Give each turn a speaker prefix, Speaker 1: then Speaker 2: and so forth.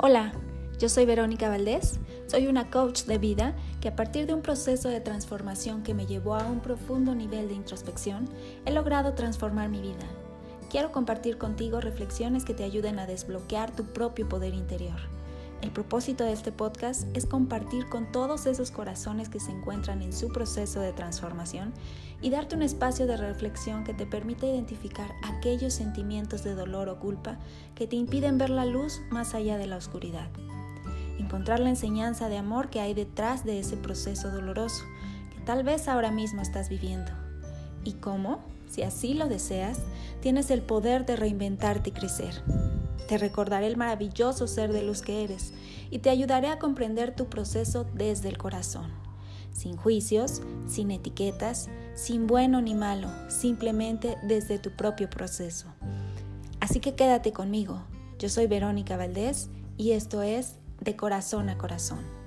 Speaker 1: Hola, yo soy Verónica Valdés, soy una coach de vida que a partir de un proceso de transformación que me llevó a un profundo nivel de introspección, he logrado transformar mi vida. Quiero compartir contigo reflexiones que te ayuden a desbloquear tu propio poder interior. El propósito de este podcast es compartir con todos esos corazones que se encuentran en su proceso de transformación y darte un espacio de reflexión que te permita identificar aquellos sentimientos de dolor o culpa que te impiden ver la luz más allá de la oscuridad. Encontrar la enseñanza de amor que hay detrás de ese proceso doloroso que tal vez ahora mismo estás viviendo. Y cómo, si así lo deseas, tienes el poder de reinventarte y crecer. Te recordaré el maravilloso ser de luz que eres y te ayudaré a comprender tu proceso desde el corazón. Sin juicios, sin etiquetas, sin bueno ni malo, simplemente desde tu propio proceso. Así que quédate conmigo. Yo soy Verónica Valdés y esto es De Corazón a Corazón.